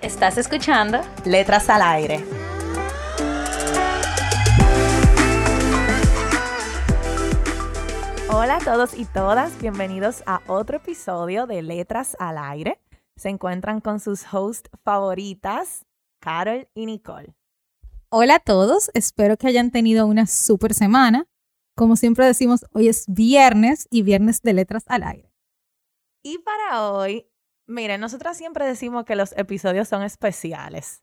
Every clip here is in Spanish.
Estás escuchando Letras al Aire. Hola a todos y todas, bienvenidos a otro episodio de Letras al Aire. Se encuentran con sus hosts favoritas, Carol y Nicole. Hola a todos, espero que hayan tenido una super semana. Como siempre decimos, hoy es viernes y viernes de Letras al Aire. Y para hoy, miren, nosotras siempre decimos que los episodios son especiales,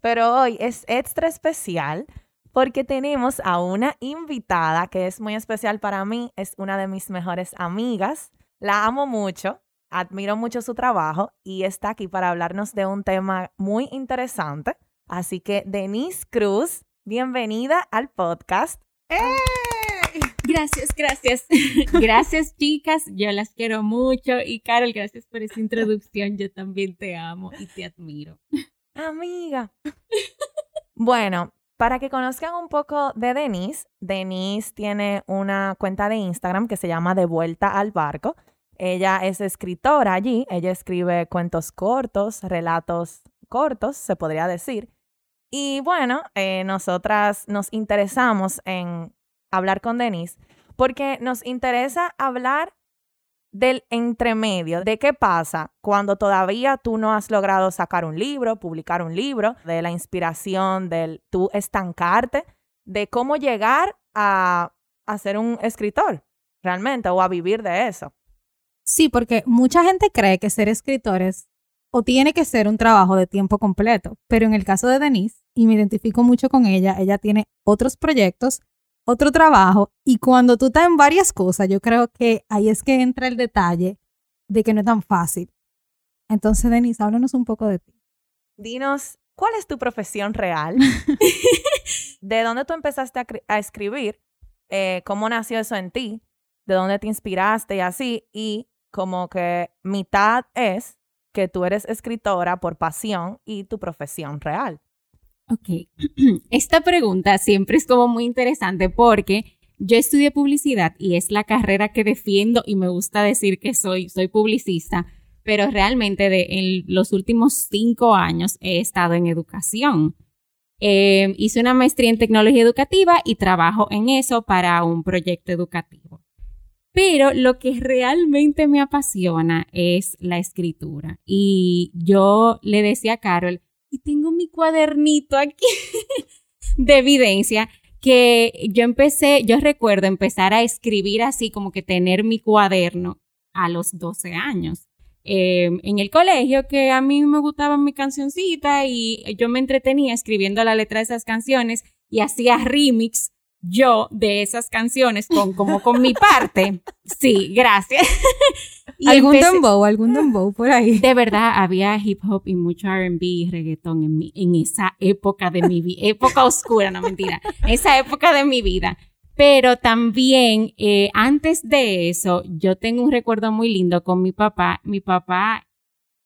pero hoy es extra especial porque tenemos a una invitada que es muy especial para mí, es una de mis mejores amigas, la amo mucho, admiro mucho su trabajo y está aquí para hablarnos de un tema muy interesante. Así que Denise Cruz, bienvenida al podcast. ¡Eh! Gracias, gracias. gracias, chicas. Yo las quiero mucho. Y Carol, gracias por esa introducción. Yo también te amo y te admiro. Amiga. Bueno, para que conozcan un poco de Denise, Denise tiene una cuenta de Instagram que se llama De Vuelta al Barco. Ella es escritora allí, ella escribe cuentos cortos, relatos cortos, se podría decir. Y bueno, eh, nosotras nos interesamos en hablar con Denise porque nos interesa hablar del entremedio, de qué pasa cuando todavía tú no has logrado sacar un libro, publicar un libro, de la inspiración, del tú estancarte, de cómo llegar a, a ser un escritor realmente o a vivir de eso. Sí, porque mucha gente cree que ser escritor es o tiene que ser un trabajo de tiempo completo, pero en el caso de Denise, y me identifico mucho con ella, ella tiene otros proyectos otro trabajo y cuando tú estás en varias cosas, yo creo que ahí es que entra el detalle de que no es tan fácil. Entonces, Denise, háblanos un poco de ti. Dinos, ¿cuál es tu profesión real? ¿De dónde tú empezaste a, escribir? Eh, ¿Cómo nació eso en ti? ¿De dónde te inspiraste y así? Y como que mitad es que tú eres escritora por pasión y tu profesión real. Ok, esta pregunta siempre es como muy interesante porque yo estudié publicidad y es la carrera que defiendo y me gusta decir que soy, soy publicista, pero realmente de, en los últimos cinco años he estado en educación. Em, hice una maestría en tecnología educativa y trabajo en eso para un proyecto educativo. Pero lo que realmente me apasiona es la escritura. Y yo le decía a Carol, y tengo mi cuadernito aquí de evidencia que yo empecé, yo recuerdo empezar a escribir así como que tener mi cuaderno a los 12 años. Em, en el colegio que a mí me gustaba mi cancioncita y yo me entretenía escribiendo la letra de esas canciones y hacía remix yo de esas canciones con como con mi parte. Sí, gracias. ¿Algún dembow, algún dembow por ahí? De verdad, había hip hop y mucho R&B y reggaetón en, mi, en esa época de mi vida, época oscura, no mentira, esa época de mi vida. Pero también, eh, antes de eso, yo tengo un recuerdo muy lindo con mi papá. Mi papá,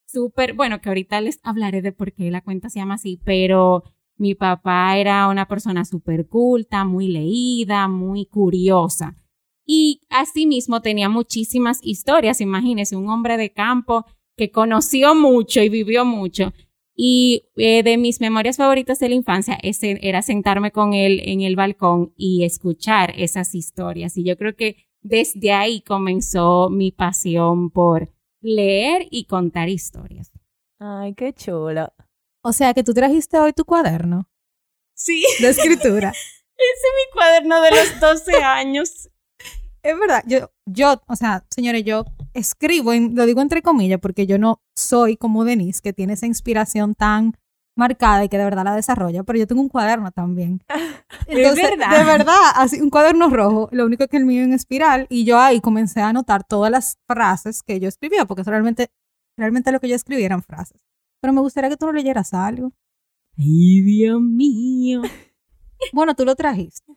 súper, bueno, que ahorita les hablaré de por qué la cuenta se llama así, pero mi papá era una persona súper culta, muy leída, muy curiosa. Y asimismo tenía muchísimas historias. Imagínese, un hombre de campo que conoció mucho y vivió mucho. Y eh, de mis memorias favoritas de la infancia era sentarme con él en el balcón y escuchar esas historias. Y yo creo que desde ahí comenzó mi pasión por leer y contar historias. Ay, qué chulo. O sea que tú trajiste hoy tu cuaderno. Sí. De escritura. Ese es mi cuaderno de los 12 años. Es verdad, yo, yo, o sea, señores, yo escribo, lo digo entre comillas, porque yo no soy como Denise, que tiene esa inspiración tan marcada y que de verdad la desarrolla, pero yo tengo un cuaderno también. Entonces, verdad? De verdad, así, un cuaderno rojo, lo único que el mío en espiral, y yo ahí comencé a anotar todas las frases que yo escribía, porque realmente, realmente lo que yo escribía eran frases. Pero me gustaría que tú no leyeras algo. Ay, Dios mío. Bueno, tú lo trajiste.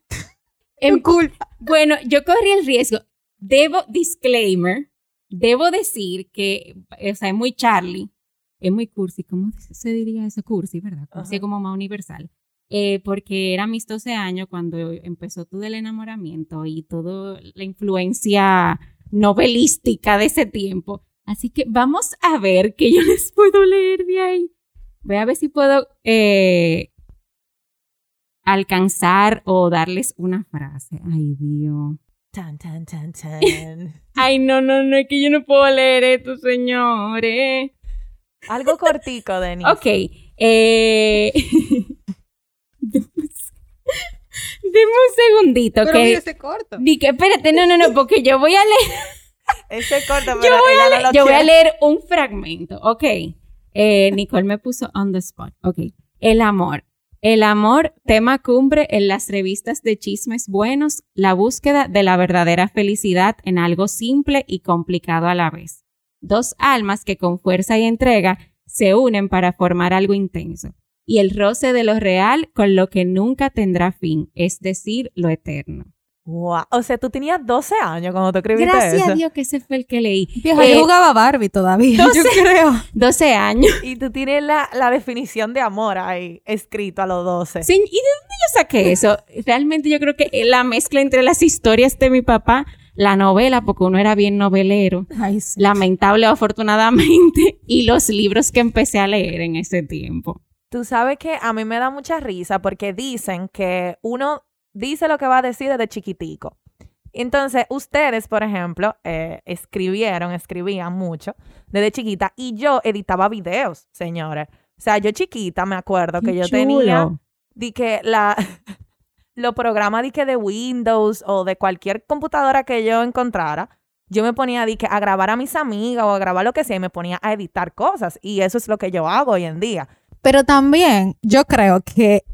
En- Tu culpa. Bueno, yo corrí el riesgo. Debo, disclaimer, debo decir que, o sea, es muy Charlie, es muy cursi, ¿cómo se diría eso? Cursi, ¿verdad? Cursi Ajá. como más universal. Eh, porque era mis 12 años cuando empezó todo el enamoramiento y toda la influencia novelística de ese tiempo. Así que vamos a ver qué yo les puedo leer de ahí. Voy a ver si puedo eh, alcanzar o darles una frase. Ay, Dios. Tan, tan, tan, tan. Ay, no, no, no, es que yo no puedo leer esto, señores. Algo cortico, Denis. Ok, eh... Deme un segundito, Pero que... corto. Di que, espérate, no, no, no, porque yo voy a leer, Ese corto, yo voy a, ella leer- no lo yo voy a quiere. leer un fragmento, ok. Eh, Nicole me puso on the spot, ok. El amor. El amor, tema cumbre en las revistas de chismes buenos, la búsqueda de la verdadera felicidad en algo simple y complicado a la vez. Dos almas que con fuerza y entrega se unen para formar algo intenso. Y el roce de lo real con lo que nunca tendrá fin, es decir, lo eterno. Wow. O sea, tú tenías 12 años cuando tú escribiste Gracias eso. a Dios que ese fue el que leí. Eh, yo jugaba Barbie todavía. doce- Yo creo. 12 años. Y tú tienes la, la definición de amor ahí escrito a los 12. Sí, ¿Y de dónde yo saqué eso? Realmente yo creo que la mezcla entre las historias de mi papá, la novela, porque uno era bien novelero, Ay, sí. lamentable o afortunadamente, y los libros que empecé a leer en ese tiempo. Tú sabes que a mí me da mucha risa porque dicen que uno dice lo que va a decir desde chiquitico. Entonces, ustedes, por ejemplo, eh, escribieron, escribían mucho desde chiquita y yo editaba videos, señores. O sea, yo chiquita me acuerdo que yo tenía di que la los programas di que de Windows o de cualquier computadora que yo encontrara, yo me ponía di que a grabar a mis amigas o a grabar lo que sea y me ponía a editar cosas y eso es lo que yo hago hoy en día. Pero también yo creo que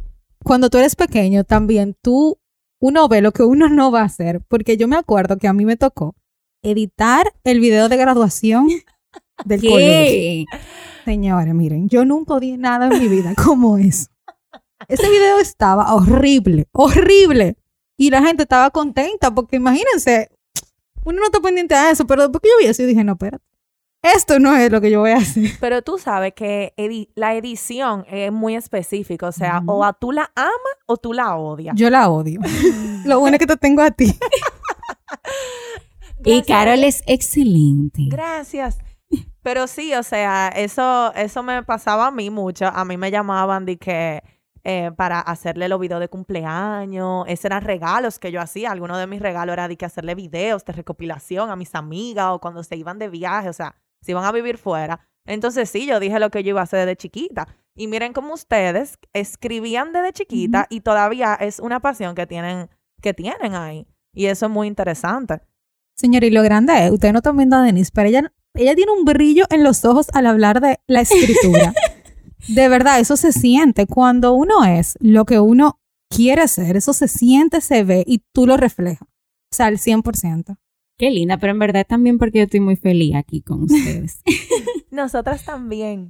cuando tú eres pequeño, también tú, uno ve lo que uno no va a hacer. Porque yo me acuerdo que a mí me tocó editar el video de graduación del colegio. Señores, miren, yo nunca odié nada en mi vida como eso. Ese video estaba horrible, horrible. Y la gente estaba contenta porque imagínense, uno no está pendiente a eso, pero después que yo vi eso, yo dije, no, espérate. Esto no es lo que yo voy a hacer. Pero tú sabes que edi- la edición es muy específica, o sea, o a tú la amas o tú la odias. Yo la odio. Lo bueno es que te tengo a ti. Y. Carol es excelente. Gracias. Pero sí, o sea, eso, eso me pasaba a mí mucho. A mí me llamaban de que eh, para hacerle los videos de cumpleaños. Esos eran regalos que yo hacía. Algunos de mis regalos era de que hacerle videos de recopilación a mis amigas o cuando se iban de viaje, o sea, se iban a vivir fuera. Entonces sí, yo dije lo que yo iba a hacer desde chiquita. Y miren cómo ustedes escribían desde chiquita y todavía es una pasión que tienen, que tienen ahí. Y eso es muy interesante. Señor, y lo grande es, ustedes no están viendo a Denise, pero ella, ella tiene un brillo en los ojos al hablar de la escritura. de verdad, eso se siente. Cuando uno es lo que uno quiere ser, eso se siente, se ve y tú lo reflejas. O sea, al 100%. Qué linda, pero en verdad también porque yo estoy muy feliz aquí con ustedes. Nosotras también.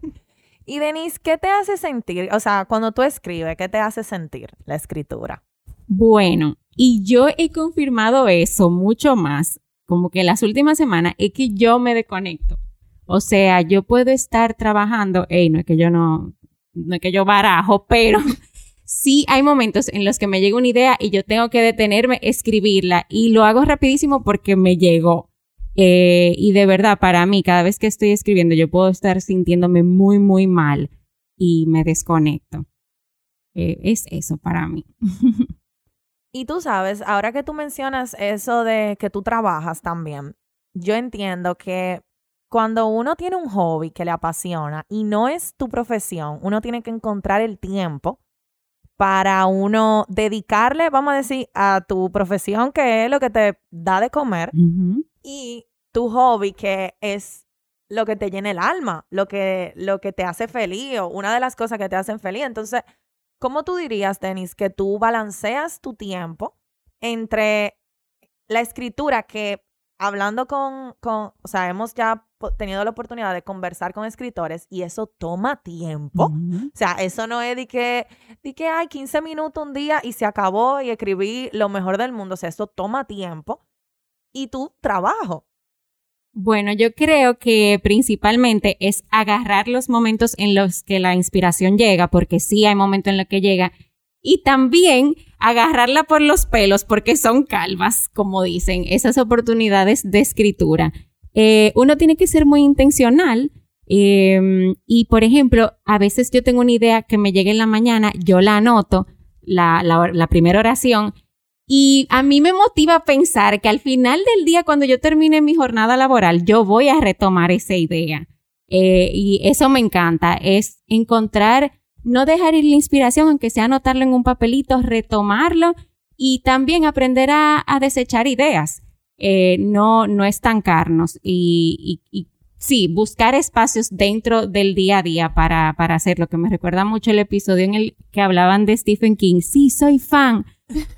Y Denise, ¿qué te hace sentir? O sea, cuando tú escribes, ¿qué te hace sentir la escritura? Bueno, y yo he confirmado eso mucho más, como que las últimas semanas, es que yo me desconecto. O sea, yo puedo estar trabajando, ey, no es que yo no, no es que yo barajo, pero sí hay momentos en los que me llega una idea y yo tengo que detenerme, escribirla, y lo hago rapidísimo porque me llegó. Eh, y de verdad, para mí, cada vez que estoy escribiendo, yo puedo estar sintiéndome muy, muy mal y me desconecto. Eh, es eso para mí. Y tú sabes, ahora que tú mencionas eso de que tú trabajas también, yo entiendo que cuando uno tiene un hobby que le apasiona y no es tu profesión, uno tiene que encontrar el tiempo para uno dedicarle, vamos a decir, a tu profesión que es lo que te da de comer y tu hobby que es lo que te llena el alma, lo que, lo que te hace feliz o una de las cosas que te hacen feliz. Entonces, ¿cómo tú dirías, Denis, que tú balanceas tu tiempo entre la escritura que hablando con, con, o sea, hemos ya tenido la oportunidad de conversar con escritores y eso toma tiempo. O sea, eso no es de que, de que hay 15 minutos un día y se acabó y escribí lo mejor del mundo. O sea, eso toma tiempo y tu trabajo. Bueno, yo creo que principalmente es agarrar los momentos en los que la inspiración llega, porque sí hay momentos en los que llega, y también agarrarla por los pelos, porque son calvas, como dicen, esas oportunidades de escritura. Eh, uno tiene que ser muy intencional. eh, y, por ejemplo, a veces yo tengo una idea que me llega en la mañana, yo la anoto, la, primera oración, y a mí me motiva pensar que al final del día, cuando yo termine mi jornada laboral, yo voy a retomar esa idea. Eh, y eso me encanta, es encontrar, no dejar ir la inspiración, aunque sea anotarlo en un papelito, retomarlo y también aprender a, desechar ideas, eh, no, no estancarnos y, sí, buscar espacios dentro del día a día para, para hacerlo, que me recuerda mucho el episodio en el que hablaban de Stephen King. Sí, soy fan,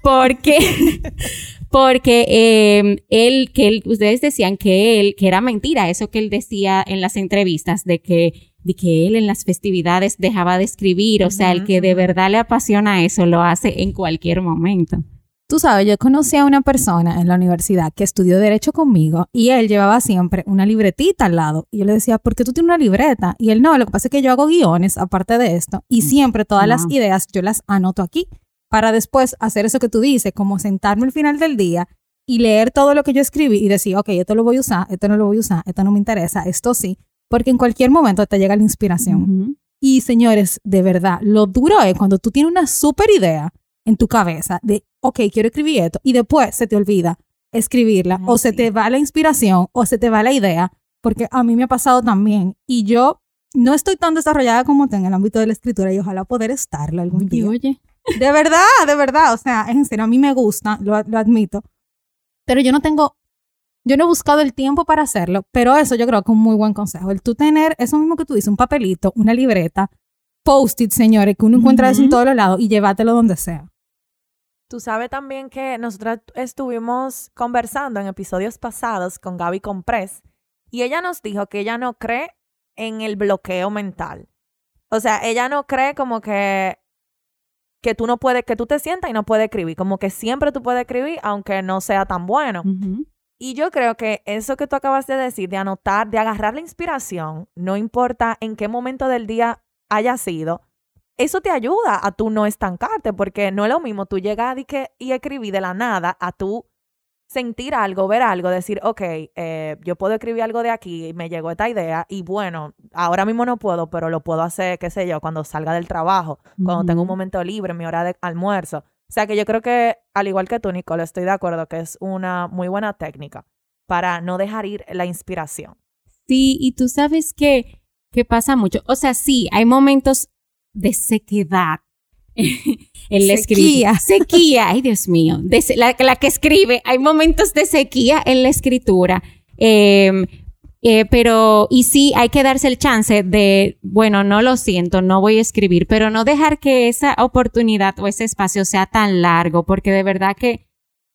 porque, porque eh, él, que ustedes decían que él, que era mentira eso que él decía en las entrevistas de que, de que él en las festividades dejaba de escribir, o sea, el que de verdad le apasiona eso lo hace en cualquier momento. Tú sabes, yo conocí a una persona en la universidad que estudió Derecho conmigo y él llevaba siempre una libretita al lado. Y yo le decía, ¿por qué tú tienes una libreta? Y él, no, lo que pasa es que yo hago guiones aparte de esto y siempre todas las ideas yo las anoto aquí para después hacer eso que tú dices, como sentarme al final del día y leer todo lo que yo escribí y decir, ok, esto lo voy a usar, esto no lo voy a usar, esto no me interesa, esto sí, porque en cualquier momento te llega la inspiración. Y señores, de verdad, lo duro es cuando tú tienes una super idea en tu cabeza de, ok, quiero escribir esto, y después se te olvida escribirla, Ay, o se te va la inspiración, o se te va la idea, porque a mí me ha pasado también, y yo no estoy tan desarrollada como tú en el ámbito de la escritura, y ojalá poder estarlo algún día. oye. De verdad, de verdad, o sea, en serio, a mí me gusta, lo, lo admito, pero yo no tengo, yo no he buscado el tiempo para hacerlo, pero eso yo creo que es un muy buen consejo, el tú tener eso mismo que tú dices, un papelito, una libreta, post-it, señores, que uno encuentra eso en todos los lados y llévatelo donde sea. Tú sabes también que nosotros estuvimos conversando en episodios pasados con Gaby Comprés y ella nos dijo que ella no cree en el bloqueo mental. O sea, ella no cree como que que tú no puedes, que tú te sientas y no puedes escribir, como que siempre tú puedes escribir aunque no sea tan bueno. Ujú. Y yo creo que eso que tú acabas de decir, de anotar, de agarrar la inspiración, no importa en qué momento del día haya sido, eso te ayuda a tú no estancarte, porque no es lo mismo tú llegar y, que, y escribir de la nada a tú sentir algo, ver algo, decir, ok, eh, yo puedo escribir algo de aquí, me llegó esta idea y bueno, ahora mismo no puedo, pero lo puedo hacer, qué sé yo, cuando salga del trabajo, cuando tengo un momento libre, mi hora de almuerzo. O sea que yo creo que, al igual que tú, Nicole, estoy de acuerdo que es una muy buena técnica para no dejar ir la inspiración. Sí, y tú sabes que, que pasa mucho. O sea, sí, hay momentos de sequedad en la escritura. Sequía. Sequía, ay Dios mío. De se- la, la que escribe, hay momentos de sequía en la escritura. Eh, eh, pero, y sí, hay que darse el chance de, bueno, no lo siento, no voy a escribir, pero no dejar que esa oportunidad o ese espacio sea tan largo, porque de verdad que,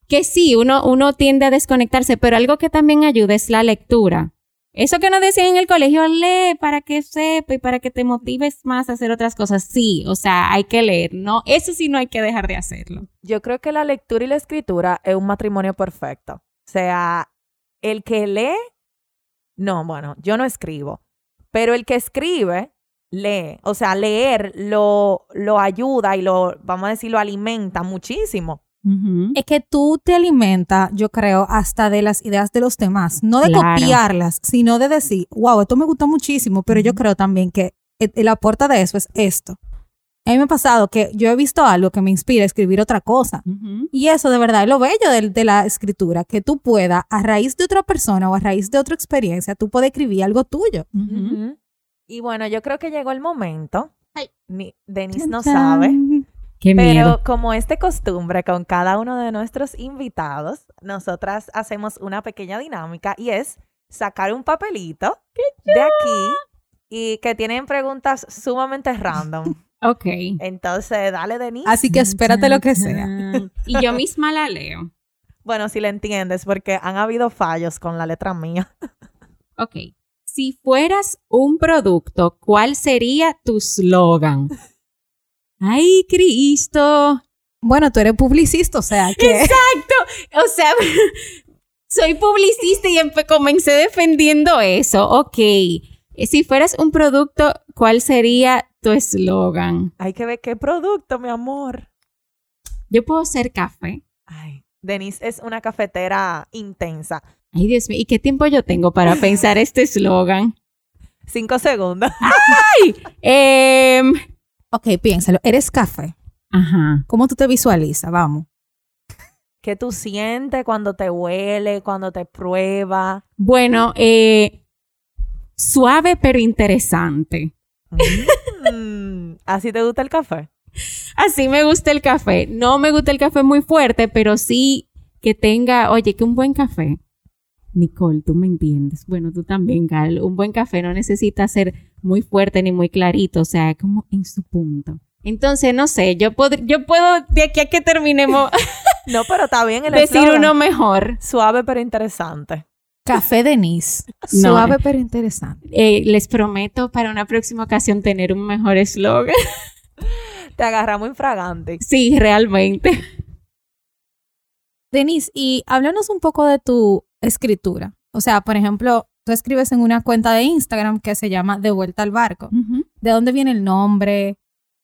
que sí, uno, uno tiende a desconectarse, pero algo que también ayuda es la lectura. Eso que nos decían en el colegio, lee para que sepa y para que te motives más a hacer otras cosas. Sí, o sea, hay que leer, ¿no? Eso sí no hay que dejar de hacerlo. Yo creo que la lectura y la escritura es un matrimonio perfecto. O sea, el que lee, no, bueno, yo no escribo, pero el que escribe, lee. O sea, leer lo, lo ayuda y lo, vamos a decir, lo alimenta muchísimo. Es que tú te alimentas, yo creo, hasta de las ideas de los demás, no de Claro. copiarlas, sino de decir, wow, esto me gustó muchísimo, pero yo creo también que el, el aporte de eso es esto. A mí me ha pasado que yo he visto algo que me inspira a escribir otra cosa. Y eso de verdad es lo bello de, de la escritura, que tú puedas, a raíz de otra persona o a raíz de otra experiencia, tú puedes escribir algo tuyo. Y bueno, yo creo que llegó el momento. Ay. Ni- Denise no sabe. Qué Pero miedo. como es de costumbre con cada uno de nuestros invitados, nosotras hacemos una pequeña dinámica y es sacar un papelito de aquí y que tienen preguntas sumamente random. Ok. Entonces, dale, Denise. Así que espérate lo que sea. Y yo misma la leo. Bueno, si le entiendes, porque han habido fallos con la letra mía. Ok. Si fueras un producto, ¿cuál sería tu slogan? ¡Ay, Cristo! Bueno, tú eres publicista, o sea que... Exacto. O sea, soy publicista y empe- comencé defendiendo eso. Ok. Si fueras un producto, ¿cuál sería tu eslogan? Hay que ver qué producto, mi amor. Yo puedo ser café. Ay, Denise es una cafetera intensa. Ay, Dios mío, ¿y qué tiempo yo tengo para pensar este eslogan? Cinco segundos. Em, Ok, piénsalo. Eres café. ajá. ¿Cómo tú te visualizas? Vamos. ¿Qué tú sientes cuando te huele, cuando te prueba? Bueno, eh, suave pero interesante. Mm, ¿Así te gusta el café? Así me gusta el café. No me gusta el café muy fuerte, pero sí que tenga, oye, que un buen café. Nicole, tú me entiendes. Bueno, tú también, Gal. Un buen café no necesita ser muy fuerte ni muy clarito, o sea, como en su punto. Entonces, no sé, yo, pod- yo puedo de aquí a que terminemos No, pero está bien el decir eslogan. uno mejor. Suave pero interesante. Café Denise. No. Suave pero interesante. Eh, les prometo para una próxima ocasión tener un mejor eslogan. Te agarramos infragante. sí, realmente. Denise, y háblanos un poco de tu escritura. O sea, por ejemplo, tú escribes en una cuenta de Instagram que se llama De Vuelta al Barco. ¿De dónde viene el nombre?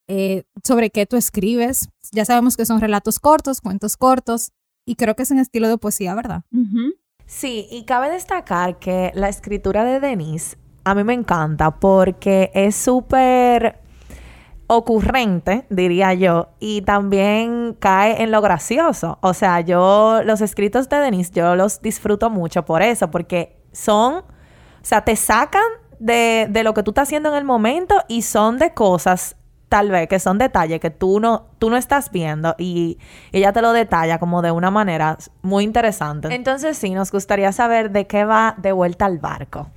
Eh, ¿Sobre qué tú escribes? Ya sabemos que son relatos cortos, cuentos cortos, y creo que es en estilo de poesía, ¿verdad? Ujú. Sí, y cabe destacar que la escritura de Denise a mí me encanta porque es súper ocurrente, diría yo, y también cae en lo gracioso. O sea, yo los escritos de Denise, yo los disfruto mucho por eso, porque son, o sea, te sacan de, de lo que tú estás haciendo en el momento y son de cosas tal vez que son detalles que tú no, tú no estás viendo y ella te lo detalla como de una manera muy interesante. Entonces sí, nos gustaría saber de qué va de vuelta al barco.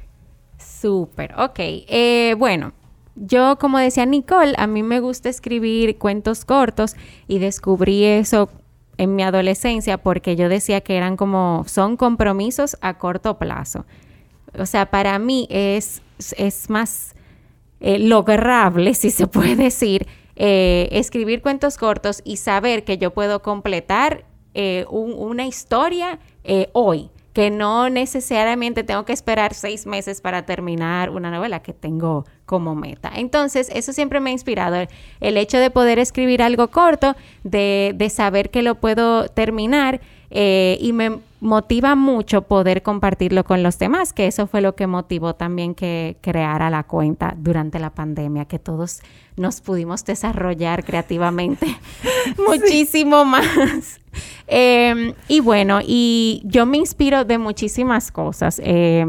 Súper, ok. Eh, bueno, yo como decía Nicole, a mí me gusta escribir cuentos cortos y descubrí eso en mi adolescencia porque yo decía que eran como, son compromisos a corto plazo. O sea, para mí es, es más eh, lograble, si se puede decir, eh, escribir cuentos cortos y saber que yo puedo completar eh, un- una historia eh, hoy, que no necesariamente tengo que esperar seis meses para terminar una novela que tengo como meta. Entonces, eso siempre me ha inspirado, el, el hecho de poder escribir algo corto, de, de saber que lo puedo terminar eh, y me motiva mucho poder compartirlo con los demás, que eso fue lo que motivó también que creara la cuenta durante la pandemia, que todos nos pudimos desarrollar creativamente muchísimo más. Eh, y bueno, y yo me inspiro de muchísimas cosas. Eh,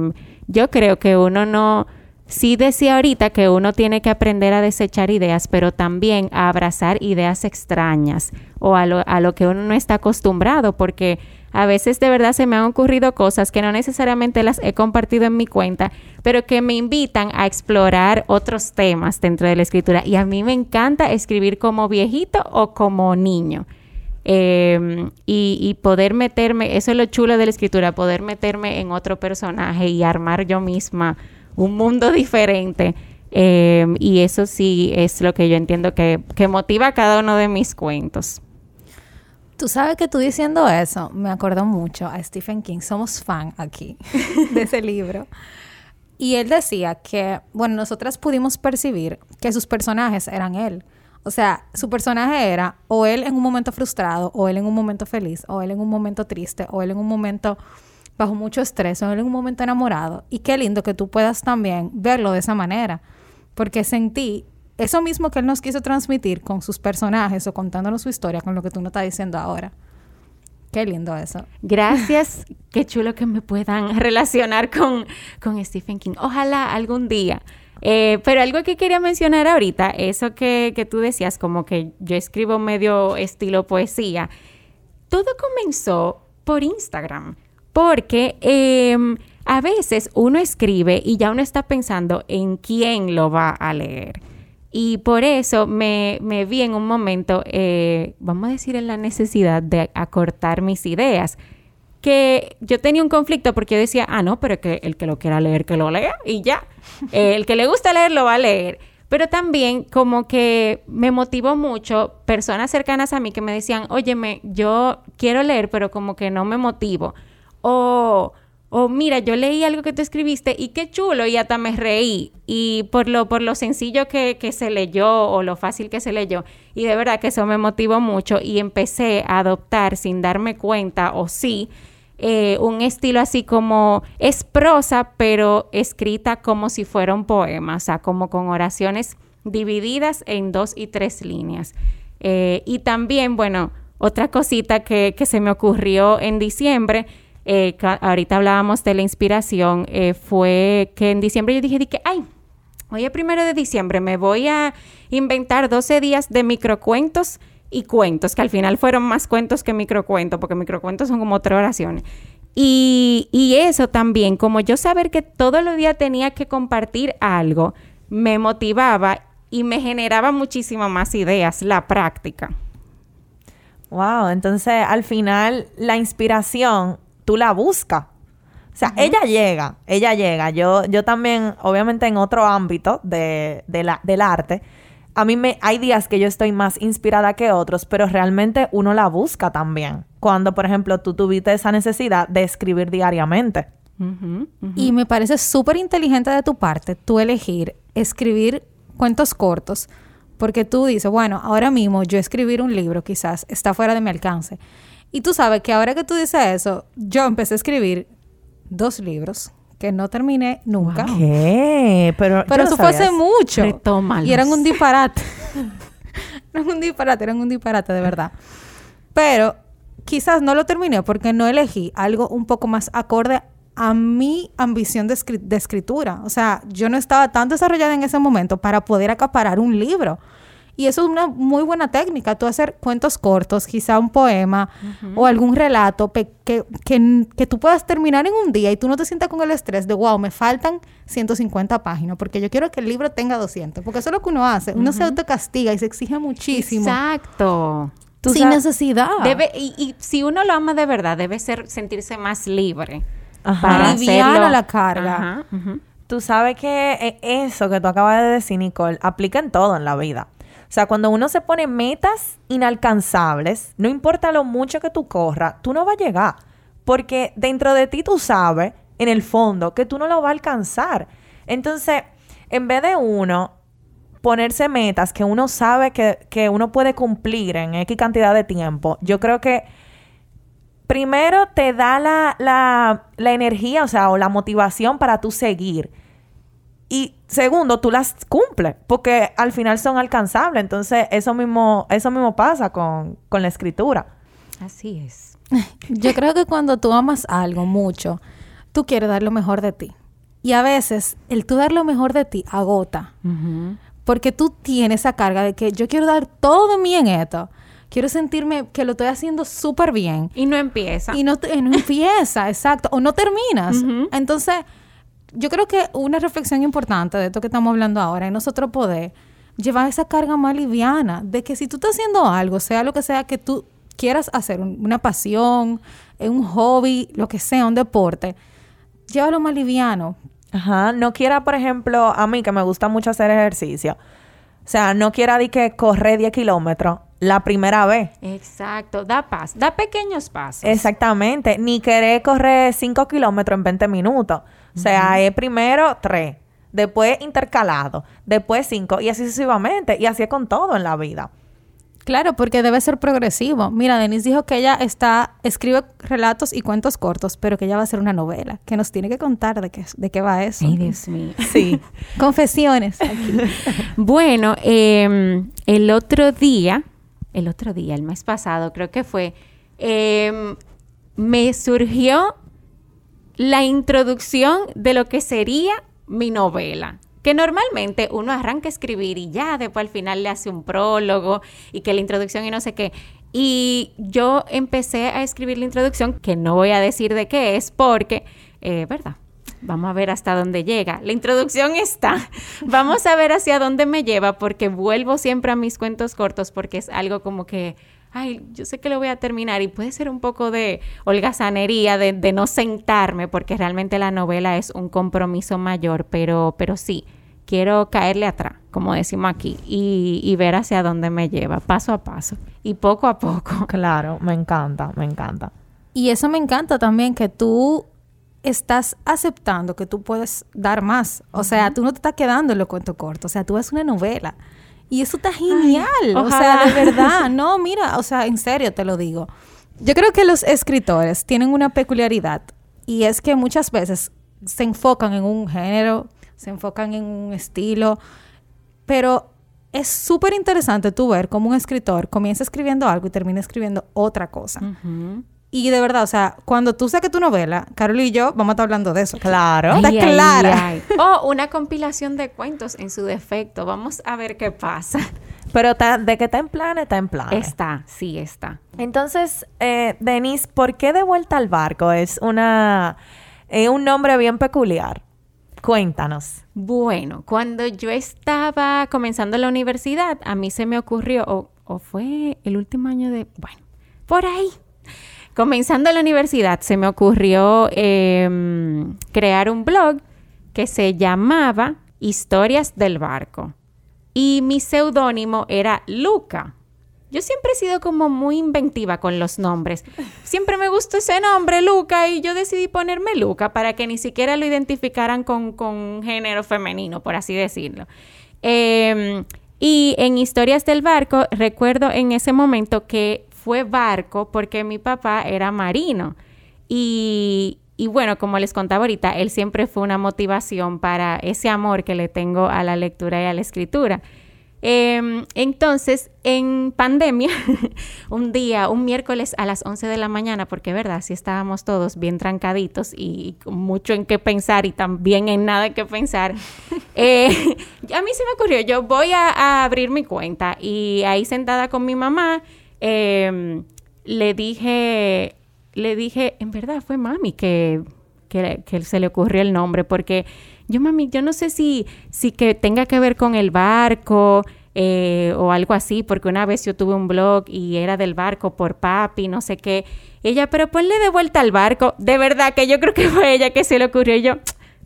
yo creo que uno no, sí decía ahorita que uno tiene que aprender a desechar ideas, pero también a abrazar ideas extrañas o a lo, a lo que uno no está acostumbrado, porque a veces de verdad se me han ocurrido cosas que no necesariamente las he compartido en mi cuenta, pero que me invitan a explorar otros temas dentro de la escritura. Y a mí me encanta escribir como viejito o como niño. Eh, y, poder meterme, eso es lo chulo de la escritura, poder meterme en otro personaje y armar yo misma un mundo diferente. Eh, y eso sí es lo que yo entiendo que, que motiva cada uno de mis cuentos. Tú sabes que tú diciendo eso me acordó mucho a Stephen King. Somos fan aquí de ese libro. Y él decía que, bueno, nosotras pudimos percibir que sus personajes eran él. O sea, su personaje era o él en un momento frustrado, o él en un momento feliz, o él en un momento triste, o él en un momento bajo mucho estrés, o él en un momento enamorado. Y qué lindo que tú puedas también verlo de esa manera. Porque sentí eso mismo que él nos quiso transmitir con sus personajes o contándonos su historia con lo que tú nos estás diciendo ahora. Qué lindo eso. Gracias, qué chulo que me puedan relacionar con, con Stephen King. Ojalá algún día. Eh, pero algo que quería mencionar ahorita, eso que, que tú decías, como que yo escribo medio estilo poesía, todo comenzó por Instagram, porque em, a veces uno escribe y ya uno está pensando en quién lo va a leer. Y por eso me, vi en un momento, eh, vamos a decir, en la necesidad de acortar mis ideas. que yo tenía un conflicto porque yo decía, ah, no, pero que el que lo quiera leer, que lo lea y ya. el que le gusta leer, lo va a leer. Pero también como que me motivó mucho personas cercanas a mí que me decían, óyeme, yo quiero leer, pero como que no me motivo. O, o mira, yo leí algo que tú escribiste y qué chulo y hasta me reí. Y por lo, por lo sencillo que, que se leyó o lo fácil que se leyó. Y de verdad que eso me motivó mucho y empecé a adoptar sin darme cuenta o sí eh, un estilo así como es prosa, pero escrita como si fuera un poema, o sea, como con oraciones divididas en dos y tres líneas. Eh, y también, bueno, otra cosita que, que, se me ocurrió en diciembre, eh, ahorita hablábamos de la inspiración, fue que en diciembre yo dije, dije, ay, hoy es primero de diciembre, me voy a inventar 12 días de microcuentos y cuentos, que al final fueron más cuentos que microcuentos, porque microcuentos son como tres oraciones. Y, y eso también, como yo saber que todos los días tenía que compartir algo, me motivaba y me generaba muchísimas más ideas, la práctica. Wow, entonces al final la inspiración tú la buscas. O sea, ella llega, ella llega. Yo, yo también, obviamente en otro ámbito de, de la, del arte, a mí me hay días que yo estoy más inspirada que otros, pero realmente uno la busca también. Cuando, por ejemplo, tú tuviste esa necesidad de escribir diariamente. Y me parece súper inteligente de tu parte tú elegir escribir cuentos cortos, porque tú dices, bueno, ahora mismo yo escribir un libro quizás está fuera de mi alcance. Y tú sabes que ahora que tú dices eso, yo empecé a escribir dos libros que no terminé nunca. ¿Qué? Pero, Pero eso fue hace mucho. Retómalos. Y eran un disparate. no eran un disparate, eran un disparate de verdad. Pero quizás no lo terminé porque no elegí algo un poco más acorde a mi ambición de, de, escritura. O sea, yo no estaba tan desarrollada en ese momento para poder acaparar un libro. Y eso es una muy buena técnica, tú hacer cuentos cortos, quizá un poema o algún relato que, que, que, tú puedas terminar en un día y tú no te sientas con el estrés de, wow, me faltan 150 páginas, porque yo quiero que el libro tenga 200, porque eso es lo que uno hace, uno se autocastiga y se exige muchísimo. Exacto. Sin necesidad. Debe, y, y, si uno lo ama de verdad, debe ser sentirse más libre. Ajá. Para aliviar la carga. Tú sabes que eh, eso que tú acabas de decir, Nicole, aplica en todo en la vida. O sea, cuando uno se pone metas inalcanzables, no importa lo mucho que tú corras, tú no vas a llegar. Porque dentro de ti tú sabes, en el fondo, que tú no lo vas a alcanzar. Entonces, en vez de uno ponerse metas que uno sabe que, que uno puede cumplir en X cantidad de tiempo, yo creo que primero te da la, la, la energía, o sea, o la motivación para tú seguir. Y segundo, tú las cumples, porque al final son alcanzables. Entonces, eso mismo, eso mismo pasa con, con la escritura. Así es. Yo creo que cuando tú amas algo mucho, tú quieres dar lo mejor de ti. Y a veces, el tú dar lo mejor de ti agota. Porque tú tienes esa carga de que yo quiero dar todo de mí en esto. Quiero sentirme que lo estoy haciendo súper bien. Y no empieza. Y no, no empieza, exacto. O no terminas. Entonces yo creo que una reflexión importante de esto que estamos hablando ahora es nosotros poder llevar esa carga más liviana de que si tú estás haciendo algo, sea lo que sea que tú quieras hacer, una pasión, un hobby, lo que sea, un deporte, llévalo más liviano. Ajá, no quiera, por ejemplo, a mí que me gusta mucho hacer ejercicio. O sea, no quiera de que correr 10 kilómetros la primera vez. Exacto, da pasos, da pequeños pasos. Exactamente, ni querer correr 5 kilómetros en 20 minutos. O sea, es primero 3, después intercalado, después 5 y así sucesivamente. Y así es con todo en la vida. Claro, porque debe ser progresivo. Mira, Denise dijo que ella está, escribe relatos y cuentos cortos, pero que ella va a hacer una novela, que nos tiene que contar de qué, de qué va eso. Ay, Dios mío. Sí. Confesiones. bueno, eh, el otro día, el otro día, el mes pasado, creo que fue, eh, me surgió la introducción de lo que sería mi novela. Que normalmente uno arranca a escribir y ya después al final le hace un prólogo y que la introducción y no sé qué. Y yo empecé a escribir la introducción, que no voy a decir de qué es, porque, eh, ¿verdad? Vamos a ver hasta dónde llega. La introducción está. Vamos a ver hacia dónde me lleva, porque vuelvo siempre a mis cuentos cortos, porque es algo como que ay, yo sé que lo voy a terminar y puede ser un poco de holgazanería, de, de no sentarme, porque realmente la novela es un compromiso mayor, pero, pero sí, quiero caerle atrás, como decimos aquí, y, y ver hacia dónde me lleva, paso a paso y poco a poco. Claro, me encanta, me encanta. Y eso me encanta también, que tú estás aceptando que tú puedes dar más. O sea, tú no te estás quedando en los cuentos cortos. O sea, tú ves una novela. Y eso está genial. o sea, de verdad. No, mira, o sea, en serio te lo digo. Yo creo que los escritores tienen una peculiaridad. Y es que muchas veces se enfocan en un género, se enfocan en un estilo. Pero es súper interesante tú ver cómo un escritor comienza escribiendo algo y termina escribiendo otra cosa. Y de verdad, o sea, cuando tú saques tu novela, Carol y yo vamos a estar hablando de eso. Claro. Está clara. O una compilación de cuentos en su defecto. Vamos a ver qué pasa. Pero de que está en plan, está en plan. Está, sí está. Entonces, eh, Denise, ¿por qué de vuelta al barco? Es una eh, un nombre bien peculiar. Cuéntanos. Bueno, cuando yo estaba comenzando la universidad, a mí se me ocurrió, o, o fue el último año de, bueno, por ahí. Comenzando la universidad, se me ocurrió em, crear un blog que se llamaba Historias del Barco. Y mi seudónimo era Luca. Yo siempre he sido como muy inventiva con los nombres. Siempre me gustó ese nombre, Luca, y yo decidí ponerme Luca para que ni siquiera lo identificaran con, con género femenino, por así decirlo. Eh, y en Historias del Barco, recuerdo en ese momento que fue barco porque mi papá era marino. Y, y bueno, como les contaba ahorita, él siempre fue una motivación para ese amor que le tengo a la lectura y a la escritura. Eh, entonces, en pandemia, un día, un miércoles a las 11 de la mañana, porque verdad, sí estábamos todos bien trancaditos y con mucho en qué pensar y también en nada en qué pensar, eh, a mí se me ocurrió, yo voy a, a abrir mi cuenta y ahí sentada con mi mamá, eh, le dije, le dije, en verdad fue mami que, que, que se le ocurrió el nombre, porque yo, mami, yo no sé si, si que tenga que ver con el barco eh, o algo así, porque una vez yo tuve un blog y era del barco por papi, no sé qué. Ella, pero ponle de vuelta al barco. De verdad que yo creo que fue ella que se le ocurrió. Y yo,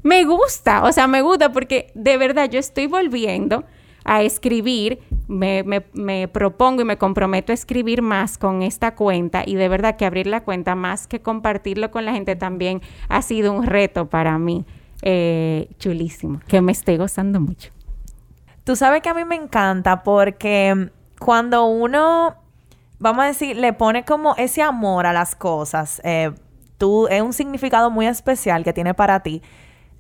me gusta, o sea, me gusta porque de verdad yo estoy volviendo a escribir, me, me, me, propongo y me comprometo a escribir más con esta cuenta y de verdad que abrir la cuenta más que compartirlo con la gente también ha sido un reto para mí. Eh, chulísimo, que me estoy gozando mucho. Tú sabes que a mí me encanta porque cuando uno, vamos a decir, le pone como ese amor a las cosas, eh, tú, es un significado muy especial que tiene para ti.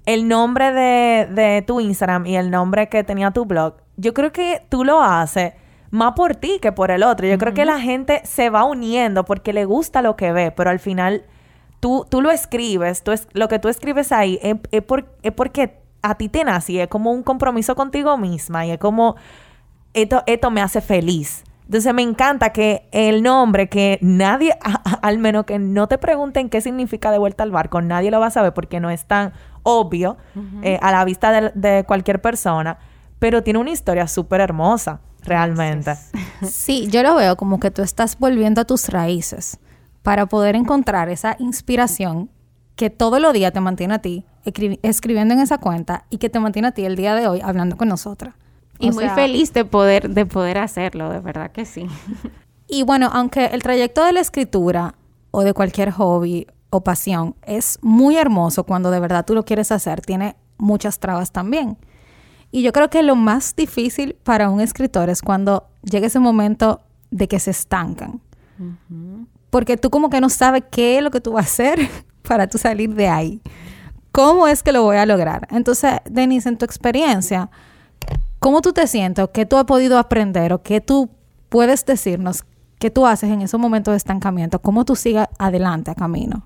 El nombre de, de tu Instagram y el nombre que tenía tu blog, yo creo que tú lo haces más por ti que por el otro. Yo creo que la gente se va uniendo porque le gusta lo que ve, pero al final tú, tú lo escribes, tú es, lo que tú escribes ahí es, es por- es porque a ti te nace y es como un compromiso contigo misma y es como, esto, esto me hace feliz. Entonces me encanta que el nombre que nadie, a- a- al menos que no te pregunten qué significa de vuelta al barco, nadie lo va a saber porque no es tan obvio eh, a la vista de, de cualquier persona, pero tiene una historia súper hermosa, realmente. Sí, yo lo veo como que tú estás volviendo a tus raíces para poder encontrar esa inspiración que todos los días te mantiene a ti escri- escribiendo en esa cuenta y que te mantiene a ti el día de hoy hablando con nosotras. Y O muy sea, feliz de poder, de poder hacerlo, de verdad que sí. Y bueno, aunque el trayecto de la escritura o de cualquier hobby o pasión es muy hermoso cuando de verdad tú lo quieres hacer, tiene muchas trabas también. Y yo creo que lo más difícil para un escritor es cuando llega ese momento de que se estancan. Porque tú como que no sabes qué es lo que tú vas a hacer para tú salir de ahí. ¿Cómo es que lo voy a lograr? Entonces, Denise, en tu experiencia, ¿cómo tú te sientes? ¿Qué tú has podido aprender? ¿O qué tú puedes decirnos? ¿Qué tú haces en esos momentos de estancamiento? ¿Cómo tú sigas adelante a camino?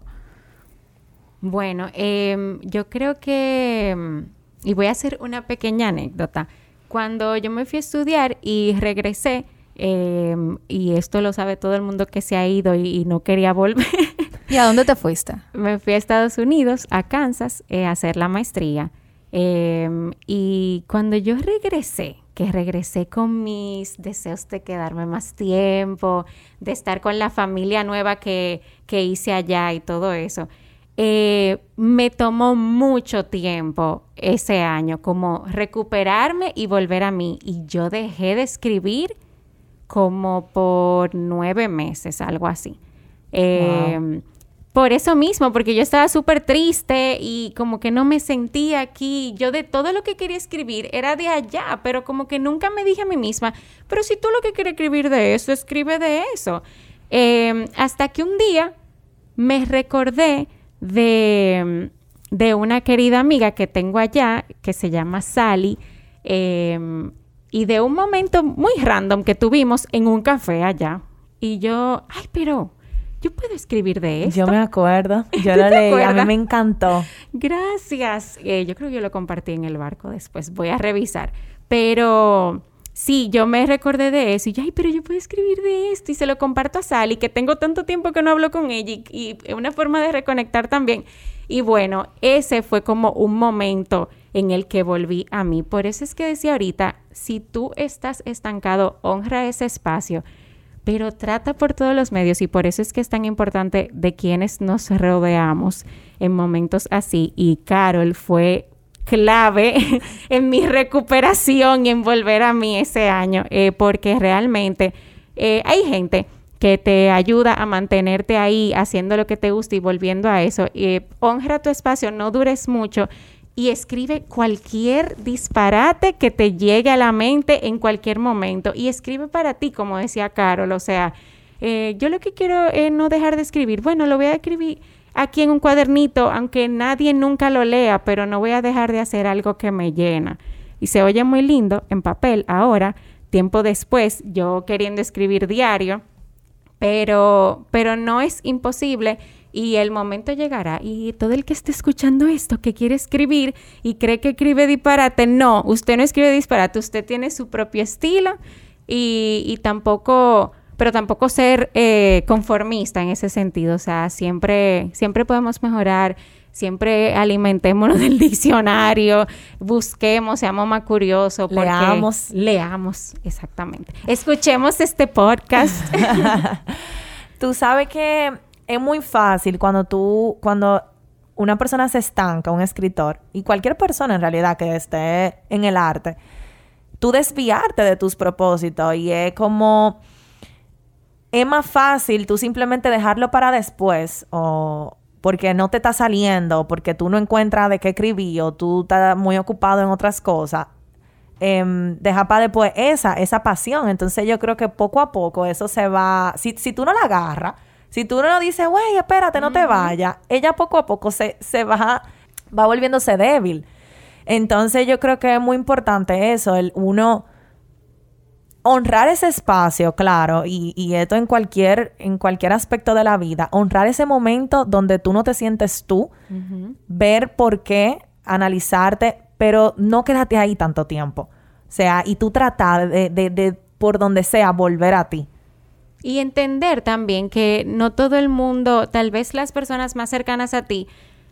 Bueno, em, yo creo que, em, y voy a hacer una pequeña anécdota. Cuando yo me fui a estudiar y regresé, em, y esto lo sabe todo el mundo que se ha ido y, y no quería volver, ¿Y a dónde te fuiste? me fui a Estados Unidos, a Kansas, eh, a hacer la maestría. Em, y cuando yo regresé, que regresé con mis deseos de quedarme más tiempo, de estar con la familia nueva que, que hice allá y todo eso. Eh, me tomó mucho tiempo ese año, como recuperarme y volver a mí. Y yo dejé de escribir como por nueve meses, algo así. Eh, por eso mismo, porque yo estaba súper triste y como que no me sentía aquí. Yo de todo lo que quería escribir era de allá, pero como que nunca me dije a mí misma, pero si tú lo que quieres escribir de eso, escribe de eso. Em, hasta que un día me recordé de, de, una querida amiga que tengo allá, que se llama Sally, em, y de un momento muy random que tuvimos en un café allá. Y yo, ay, pero yo puedo escribir de esto. Yo me acuerdo, yo lo leí, a mí me encantó. Gracias. Eh, yo creo que yo lo compartí en el barco después, voy a revisar. Pero sí, yo me recordé de eso y yo, ay, pero yo puedo escribir de esto y se lo comparto a Sally, que tengo tanto tiempo que no hablo con ella y, y una forma de reconectar también. Y bueno, ese fue como un momento en el que volví a mí. Por eso es que decía ahorita, si tú estás estancado, honra ese espacio pero trata por todos los medios y por eso es que es tan importante de quienes nos rodeamos en momentos así. Y Carol fue clave en mi recuperación y en volver a mí ese año, eh, porque realmente eh, hay gente que te ayuda a mantenerte ahí haciendo lo que te gusta y volviendo a eso. Eh, honra tu espacio, no dures mucho y escribe cualquier disparate que te llegue a la mente en cualquier momento. Y escribe para ti, como decía Carol. O sea, yo lo que quiero es no dejar de escribir. Bueno, lo voy a escribir aquí en un cuadernito, aunque nadie nunca lo lea, pero no voy a dejar de hacer algo que me llena. Y se oye muy lindo en papel ahora, tiempo después, yo queriendo escribir diario, pero, pero no es imposible y el momento llegará y todo el que esté escuchando esto, que quiere escribir y cree que escribe disparate, no, usted no escribe disparate, usted tiene su propio estilo y, tampoco, pero tampoco ser eh, conformista en ese sentido, o sea, siempre, siempre podemos mejorar. Siempre alimentémonos del diccionario, busquemos, seamos más curiosos. Leamos. Leamos, exactamente. Escuchemos este podcast. Tú sabes que es muy fácil cuando tú, cuando una persona se estanca, un escritor, y cualquier persona en realidad que esté en el arte, tú desviarte de tus propósitos y es como, es más fácil tú simplemente dejarlo para después o porque no te está saliendo, porque tú no encuentras de qué escribir o tú estás muy ocupado en otras cosas. Eh, deja para después esa, esa pasión. Entonces yo creo que poco a poco eso se va, si, si tú no la agarras, si tú no dices, güey, espérate, no te vayas, ella poco a poco se, se va, va volviéndose débil. Entonces yo creo que es muy importante eso, el uno honrar ese espacio, claro, y, y, esto en cualquier, en cualquier aspecto de la vida, honrar ese momento donde tú no te sientes tú, ver por qué, analizarte, pero no quédate ahí tanto tiempo. O sea, y tú tratar de, de, de por donde sea, volver a ti. Y entender también que no todo el mundo, tal vez las personas más cercanas a ti,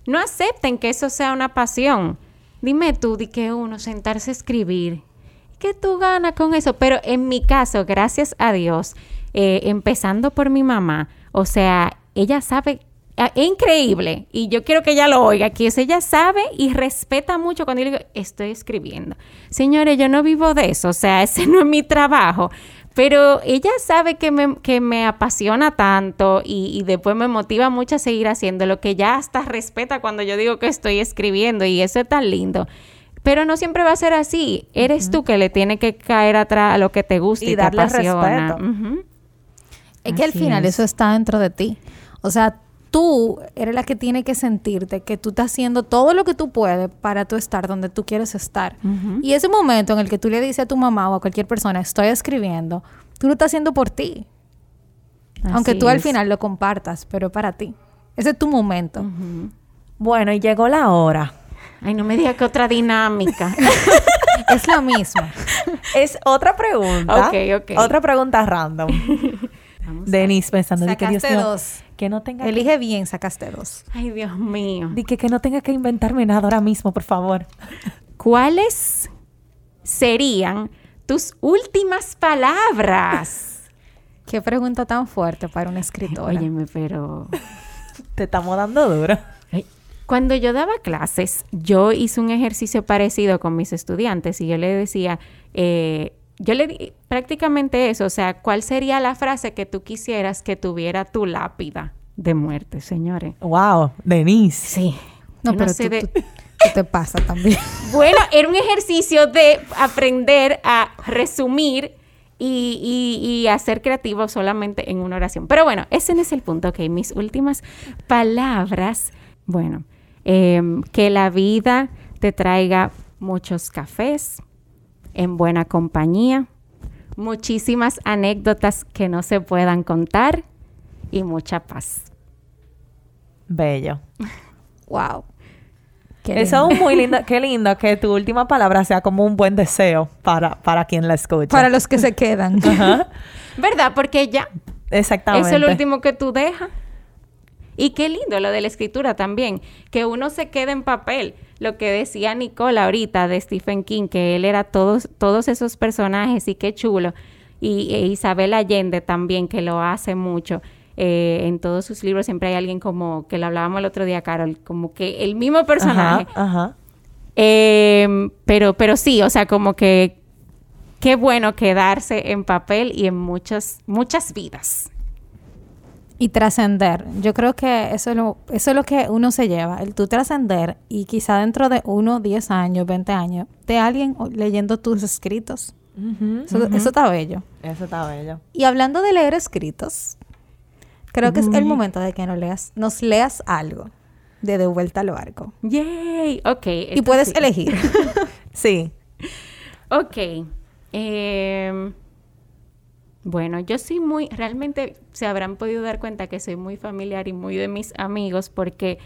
no acepten que eso sea una pasión. Dime tú, di que uno sentarse a escribir, ¿qué tú ganas con eso? Pero en mi caso, gracias a Dios, eh, empezando por mi mamá, o sea, ella sabe ah, es increíble y yo quiero que ella lo oiga, que ella sabe y respeta mucho cuando yo digo, estoy escribiendo. Señores, yo no vivo de eso, o sea, ese no es mi trabajo, pero ella sabe que me, que me apasiona tanto y, después me motiva mucho a seguir haciendo lo que ya hasta respeta cuando yo digo que estoy escribiendo y eso es tan lindo. Pero no siempre va a ser así. Eres tú que le tiene que caer atrás a lo que te gusta y, te apasiona. Es que al final eso está dentro de ti. O sea, tú eres la que tiene que sentirte que tú estás haciendo todo lo que tú puedes para tú estar donde tú quieres estar. Y ese momento en el que tú le dices a tu mamá o a cualquier persona, estoy escribiendo, tú lo estás haciendo por ti. Aunque tú al final lo compartas, pero para ti. Ese es tu momento. Bueno, y llegó la hora. Ay, no me digas que otra dinámica. es lo mismo. es otra pregunta. Ok, ok. Otra pregunta random. Denise pensando de que Dios dos. que no tenga Elige bien, sacaste dos. Ay, Dios mío. Di que, que no tenga que inventarme nada ahora mismo, por favor. ¿Cuáles serían tus últimas palabras. Qué pregunta tan fuerte para una escritora. Óyeme, pero... Te estamos dando duro. Cuando yo daba clases, yo hice un ejercicio parecido con mis estudiantes y yo le decía, eh, yo le di prácticamente eso, o sea, ¿cuál sería la frase que tú quisieras que tuviera tu lápida de muerte, señores? Wow, Denise. Sí. No, Yo pero sé tú, de- tú- tú te pasa también. Bueno, era un ejercicio de aprender a resumir y, y- y a ser creativo solamente en una oración. Pero bueno, ese no es el punto, ok. Mis últimas palabras, bueno, em, que la vida te traiga muchos cafés en buena compañía, muchísimas anécdotas que no se puedan contar y mucha paz. Bello. wow. Qué Eso es muy lindo. Qué lindo que tu última palabra sea como un buen deseo para, para quien la escucha. Para los que se quedan. Ajá. ¿Verdad? Porque ya Exactamente. Es lo último que tú dejas. Y qué lindo lo de la escritura también, que uno se quede en papel. Lo que decía Nicole ahorita de Stephen King, que él era todos, todos esos personajes y qué chulo. Y e Isabel Allende también, que lo hace mucho. Eh, en todos sus libros siempre hay alguien como, que lo hablábamos el otro día, Carol, como que el mismo personaje. Ajá, ajá. Eh, pero, pero sí, o sea, como que qué bueno quedarse en papel y en muchas, muchas vidas. Y trascender. Yo creo que eso es, lo, eso es lo que uno se lleva, el tú trascender y quizá dentro de uno, 10 años, 20 años, de alguien leyendo tus escritos. Eso, está bello. Eso está bello. Y hablando de leer escritos, creo que es el momento de que nos leas, nos leas algo de De Vuelta al Barco. ¡Yay! Ok. Y puedes sí. elegir. Sí. Ok. em, bueno, yo soy muy, realmente se habrán podido dar cuenta que soy muy familiar y muy de mis amigos porque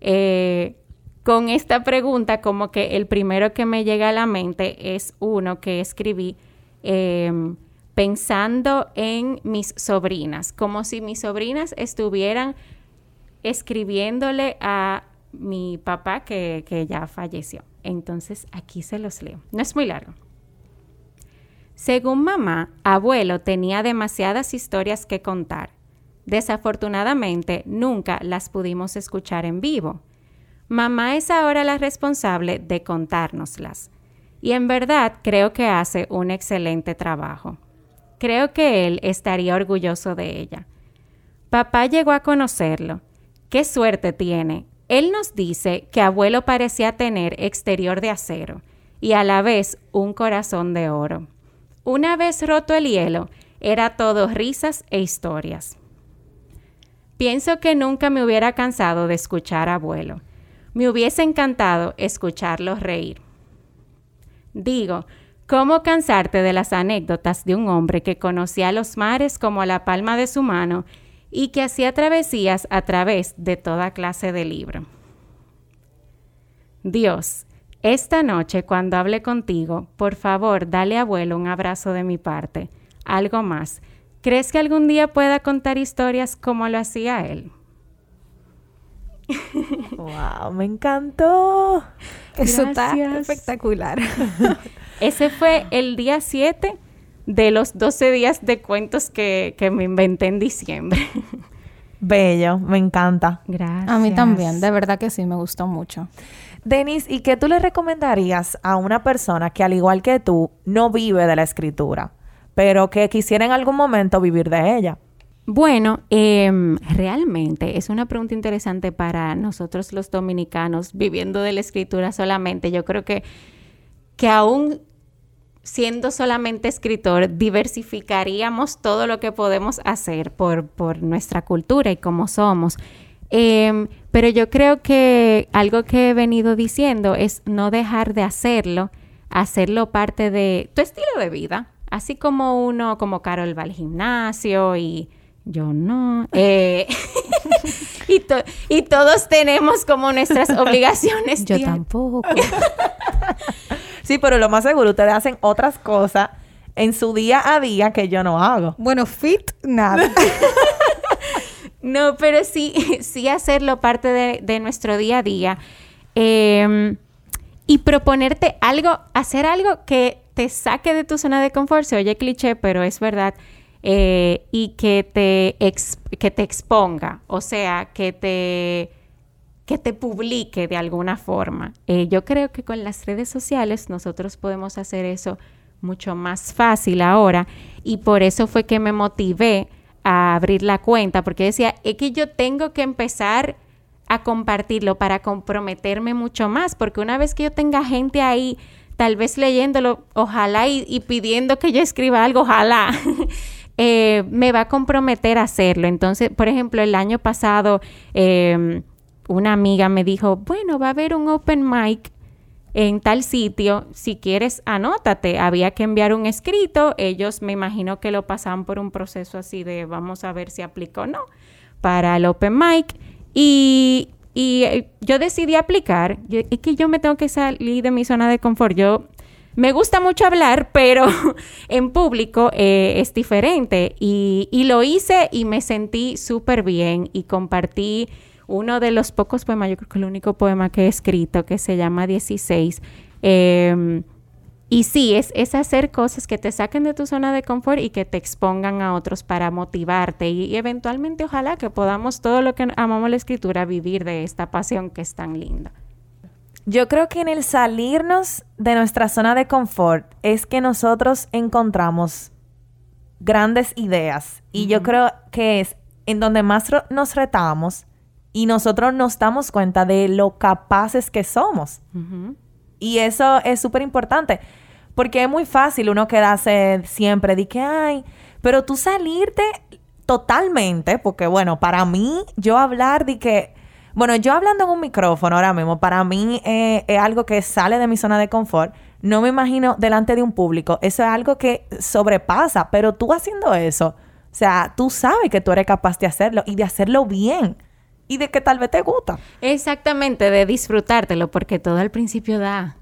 eh, con esta pregunta como que el primero que me llega a la mente es uno que escribí em, pensando en mis sobrinas, como si mis sobrinas estuvieran escribiéndole a mi papá que, que ya falleció. Entonces aquí se los leo. No es muy largo. Según mamá, abuelo tenía demasiadas historias que contar. Desafortunadamente, nunca las pudimos escuchar en vivo. Mamá es ahora la responsable de contárnoslas. Y en verdad creo que hace un excelente trabajo. Creo que él estaría orgulloso de ella. Papá llegó a conocerlo. ¡Qué suerte tiene! Él nos dice que abuelo parecía tener exterior de acero y a la vez un corazón de oro. Una vez roto el hielo, era todo risas e historias. Pienso que nunca me hubiera cansado de escuchar a abuelo. Me hubiese encantado escucharlo reír. Digo, ¿cómo cansarte de las anécdotas de un hombre que conocía los mares como la palma de su mano y que hacía travesías a través de toda clase de libro? Dios, esta noche cuando hable contigo, por favor, dale a abuelo un abrazo de mi parte. Algo más. ¿Crees que algún día pueda contar historias como lo hacía él? Wow, me encantó. Eso está Gracias. espectacular. Ese fue el día 7 de los 12 días de cuentos que, que me inventé en diciembre. Bello, me encanta. Gracias. A mí también, de verdad que sí, me gustó mucho. Denis, ¿y qué tú le recomendarías a una persona que al igual que tú no vive de la escritura, pero que quisiera en algún momento vivir de ella? Bueno, em, realmente es una pregunta interesante para nosotros los dominicanos viviendo de la escritura solamente. Yo creo que, que aún siendo solamente escritor, diversificaríamos todo lo que podemos hacer por, por nuestra cultura y como somos. Em, pero yo creo que algo que he venido diciendo es no dejar de hacerlo, hacerlo parte de tu estilo de vida. Así como uno, como Carol va al gimnasio y yo no. Eh, y, to- y todos tenemos como nuestras obligaciones. Yo tampoco. Sí, pero lo más seguro, ustedes hacen otras cosas en su día a día que yo no hago. bueno, fit, nada. No, pero sí, sí hacerlo parte de, nuestro día a día. Eh, y proponerte algo, hacer algo que te saque de tu zona de confort, se oye cliché, pero es verdad, eh, y que te, que te exponga, o sea, que te, que te publique de alguna forma. Eh, yo creo que con las redes sociales nosotros podemos hacer eso mucho más fácil ahora y por eso fue que me motivé a abrir la cuenta, porque decía, es que yo tengo que empezar a compartirlo para comprometerme mucho más, porque una vez que yo tenga gente ahí, tal vez leyéndolo, ojalá y, pidiendo que yo escriba algo, ojalá, eh, me va a comprometer a hacerlo. Entonces, por ejemplo, el año pasado, em, una amiga me dijo, bueno, va a haber un open mic en tal sitio, si quieres, anótate. Había que enviar un escrito, ellos me imagino que lo pasaban por un proceso así de vamos a ver si aplico o no para el open mic. Y, eh, yo decidí aplicar. es que yo me tengo que salir de mi zona de confort. Yo me gusta mucho hablar, pero en público eh, es diferente. Y, y, lo hice y me sentí súper bien y compartí uno de los pocos poemas, yo creo que el único poema que he escrito, que se llama 16. Em, y sí, es, es, hacer cosas que te saquen de tu zona de confort y que te expongan a otros para motivarte y, eventualmente ojalá que podamos todo lo que amamos la escritura vivir de esta pasión que es tan linda. Yo creo que en el salirnos de nuestra zona de confort es que nosotros encontramos grandes ideas y yo creo que es en donde más nos retamos y nosotros nos damos cuenta de lo capaces que somos. Y eso es súper importante, porque es muy fácil uno quedarse siempre de que, ay, pero tú salirte totalmente, porque bueno, para mí, yo hablar de que, bueno, yo hablando en un micrófono ahora mismo, para mí eh, es algo que sale de mi zona de confort. No me imagino delante de un público. Eso es algo que sobrepasa, pero tú haciendo eso, o sea, tú sabes que tú eres capaz de hacerlo y de hacerlo bien y de que tal vez te gusta. Exactamente, de disfrutártelo, porque todo al principio da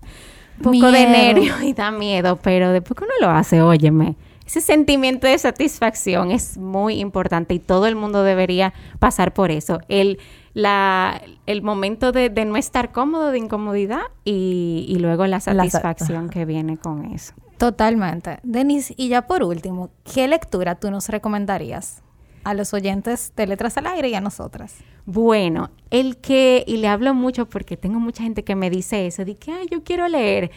un poco de nervio y da miedo, pero después que uno lo hace, óyeme, ese sentimiento de satisfacción es muy importante y todo el mundo debería pasar por eso. El, la, el momento de, no estar cómodo, de incomodidad y, luego la satisfacción que viene con eso. Totalmente. Denise, y ya por último, ¿qué lectura tú nos recomendarías a los oyentes de Letras al Aire y a nosotras? Bueno, el que, y le hablo mucho porque tengo mucha gente que me dice eso, de que, ay, yo quiero leer.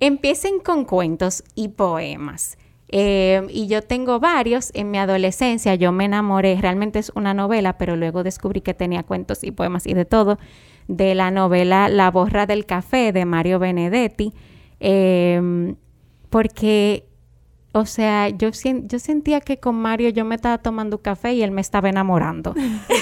Empiecen con cuentos y poemas. Eh, y yo tengo varios. En mi adolescencia yo me enamoré, realmente es una novela, pero luego descubrí que tenía cuentos y poemas y de todo, de la novela La borra del café de Mario Benedetti, eh, porque o sea, yo, yo sentía que con Mario yo me estaba tomando café y él me estaba enamorando,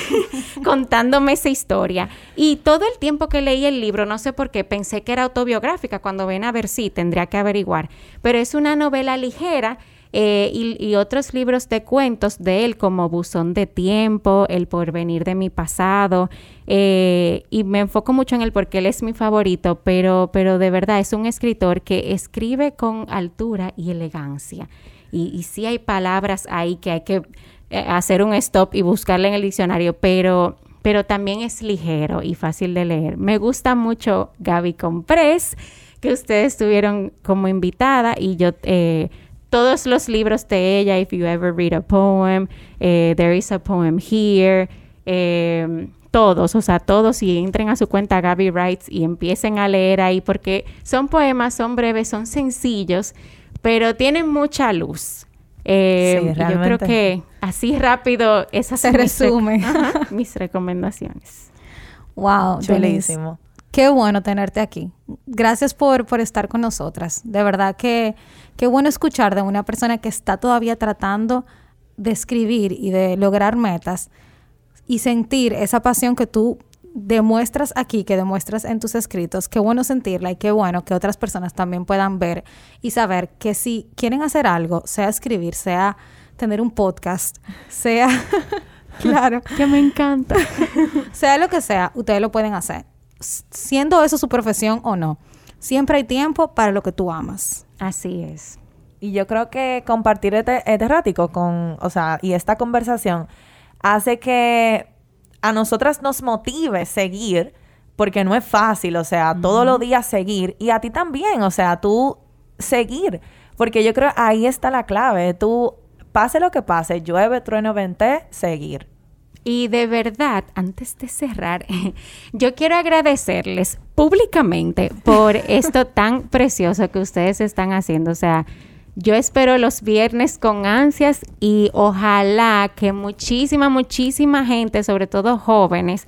contándome esa historia. Y todo el tiempo que leí el libro, no sé por qué, pensé que era autobiográfica. Cuando ven a ver, sí, tendría que averiguar. Pero es una novela ligera eh, y, otros libros de cuentos de él como Buzón de Tiempo, El Porvenir de mi Pasado, eh, y me enfoco mucho en él porque él es mi favorito, pero, pero de verdad es un escritor que escribe con altura y elegancia. Y, y sí hay palabras ahí que hay que eh, hacer un stop y buscarle en el diccionario, pero pero también es ligero y fácil de leer. Me gusta mucho Gaby Comprés, que ustedes tuvieron como invitada y yo eh, todos los libros de ella, If You Ever Read a Poem, eh, There is a Poem Here, em, todos, o sea, todos y entren a su cuenta Gaby Writes y empiecen a leer ahí porque son poemas, son breves, son sencillos, pero tienen mucha luz. Eh, yo creo que así rápido esas se resume mis recomendaciones. Wow, chulísimo. Qué bueno tenerte aquí. Gracias por, por estar con nosotras. De verdad que qué bueno escuchar de una persona que está todavía tratando de escribir y de lograr metas y sentir esa pasión que tú demuestras aquí, que demuestras en tus escritos, qué bueno sentirla y qué bueno que otras personas también puedan ver y saber que si quieren hacer algo, sea escribir, sea tener un podcast, sea, claro, que me encanta, sea lo que sea, ustedes lo pueden hacer siendo eso su profesión o no. Siempre hay tiempo para lo que tú amas. Así es. Y yo creo que compartir este, este ratico con, o sea, y esta conversación hace que a nosotras nos motive seguir, porque no es fácil, o sea, todos los días seguir, y a ti también, o sea, tú seguir. Porque yo creo ahí está la clave. Tú, pase lo que pase, llueve, trueno, vente, seguir. Y de verdad, antes de cerrar, yo quiero agradecerles públicamente por esto tan precioso que ustedes están haciendo. O sea, yo espero los viernes con ansias y ojalá que muchísima, muchísima gente, sobre todo jóvenes,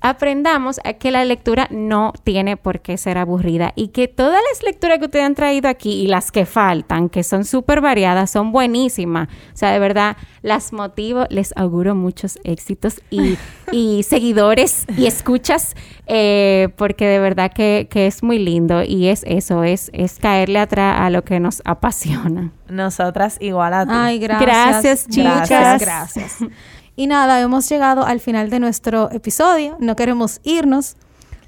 aprendamos a que la lectura no tiene por qué ser aburrida y que todas las lecturas que ustedes han traído aquí y las que faltan, que son súper variadas, son buenísimas. O sea, de verdad, las motivo, les auguro muchos éxitos y, seguidores y escuchas, eh, porque de verdad que, es muy lindo y es eso, es, es caerle atrás a lo que nos apasiona. Nosotras igual a ti. Ay, gracias. Gracias, chicas. Gracias. gracias. Y nada, hemos llegado al final de nuestro episodio. No queremos irnos,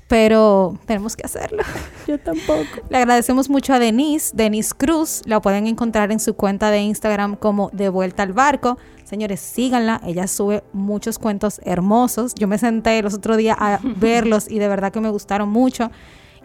pero tenemos que hacerlo. Yo tampoco. Le agradecemos mucho a Denise, Denise Cruz. La pueden encontrar en su cuenta de Instagram como De Vuelta al Barco. Señores, síganla. Ella sube muchos cuentos hermosos. Yo me senté los otros días a verlos y de verdad que me gustaron mucho.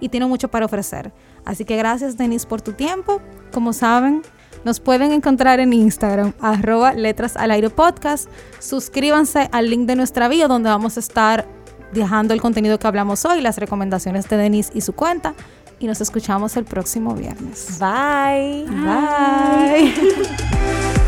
Y tiene mucho para ofrecer. Así que gracias, Denise, por tu tiempo. Como saben, nos pueden encontrar en Instagram, arroba letras al aire podcast. Suscríbanse al link de nuestra bio donde vamos a estar dejando el contenido que hablamos hoy, las recomendaciones de Denise y su cuenta. Y nos escuchamos el próximo viernes. Bye. Bye.